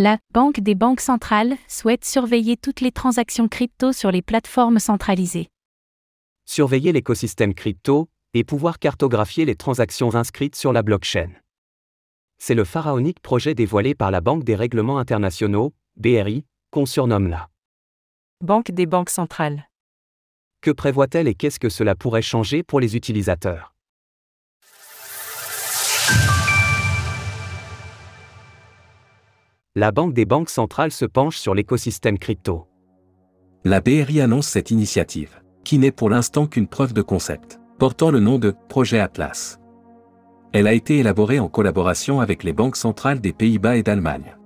La Banque des banques centrales souhaite surveiller toutes les transactions crypto sur les plateformes centralisées. Surveiller l'écosystème crypto et pouvoir cartographier les transactions inscrites sur la blockchain. C'est le pharaonique projet dévoilé par la Banque des règlements internationaux, BRI, qu'on surnomme la Banque des banques centrales. Que prévoit-elle et qu'est-ce que cela pourrait changer pour les utilisateurs? La Banque des banques centrales se penche sur l'écosystème crypto. La BRI annonce cette initiative, qui n'est pour l'instant qu'une preuve de concept, portant le nom de Projet Atlas. Elle a été élaborée en collaboration avec les banques centrales des Pays-Bas et d'Allemagne.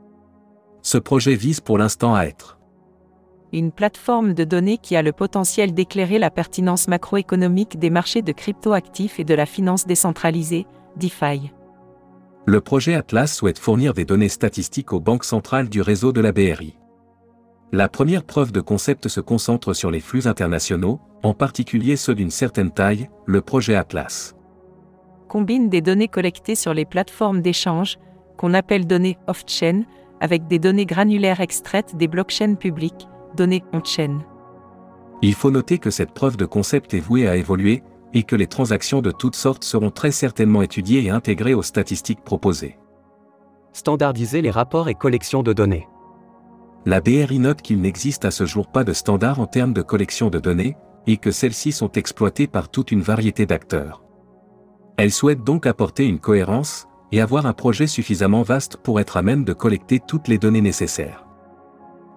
Ce projet vise pour l'instant à être une plateforme de données qui a le potentiel d'éclairer la pertinence macroéconomique des marchés de cryptoactifs et de la finance décentralisée, DeFi. Le projet Atlas souhaite fournir des données statistiques aux banques centrales du réseau de la BRI. La première preuve de concept se concentre sur les flux internationaux, en particulier ceux d'une certaine taille, le projet Atlas. Combine des données collectées sur les plateformes d'échange, qu'on appelle données off-chain, avec des données granulaires extraites des blockchains publiques, données on-chain. Il faut noter que cette preuve de concept est vouée à évoluer, et que les transactions de toutes sortes seront très certainement étudiées et intégrées aux statistiques proposées. Standardiser les rapports et collections de données. La BRI note qu'il n'existe à ce jour pas de standard en termes de collection de données, et que celles-ci sont exploitées par toute une variété d'acteurs. Elle souhaite donc apporter une cohérence, et avoir un projet suffisamment vaste pour être à même de collecter toutes les données nécessaires.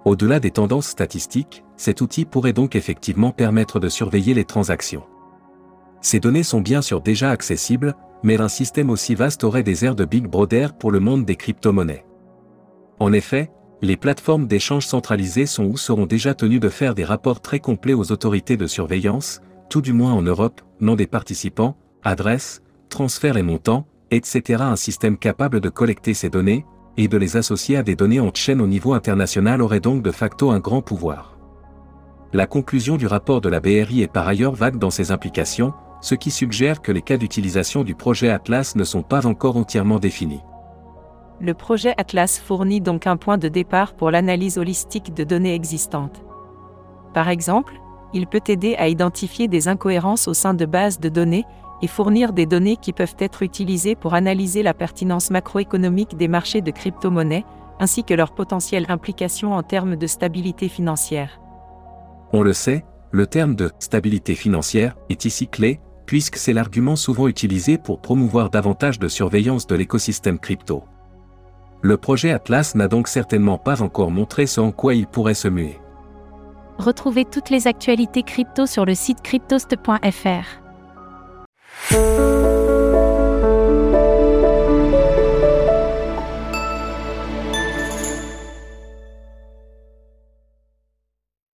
Au-delà des tendances statistiques, cet outil pourrait donc effectivement permettre de surveiller les transactions. Ces données sont bien sûr déjà accessibles, mais un système aussi vaste aurait des airs de Big Brother pour le monde des crypto-monnaies. En effet, les plateformes d'échange centralisées sont ou seront déjà tenues de faire des rapports très complets aux autorités de surveillance, tout du moins en Europe, nom des participants, adresse, transfert et montant, etc. Un système capable de collecter ces données, et de les associer à des données en chaîne au niveau international aurait donc de facto un grand pouvoir. La conclusion du rapport de la BRI est par ailleurs vague dans ses implications, ce qui suggère que les cas d'utilisation du projet Atlas ne sont pas encore entièrement définis. Le projet Atlas fournit donc un point de départ pour l'analyse holistique de données existantes. Par exemple, il peut aider à identifier des incohérences au sein de bases de données et fournir des données qui peuvent être utilisées pour analyser la pertinence macroéconomique des marchés de crypto-monnaies, ainsi que leur potentielle implication en termes de stabilité financière. On le sait, le terme de stabilité financière est ici clé, puisque c'est l'argument souvent utilisé pour promouvoir davantage de surveillance de l'écosystème crypto. Le projet Atlas n'a donc certainement pas encore montré ce en quoi il pourrait se muer. Retrouvez toutes les actualités crypto sur le site cryptost.fr.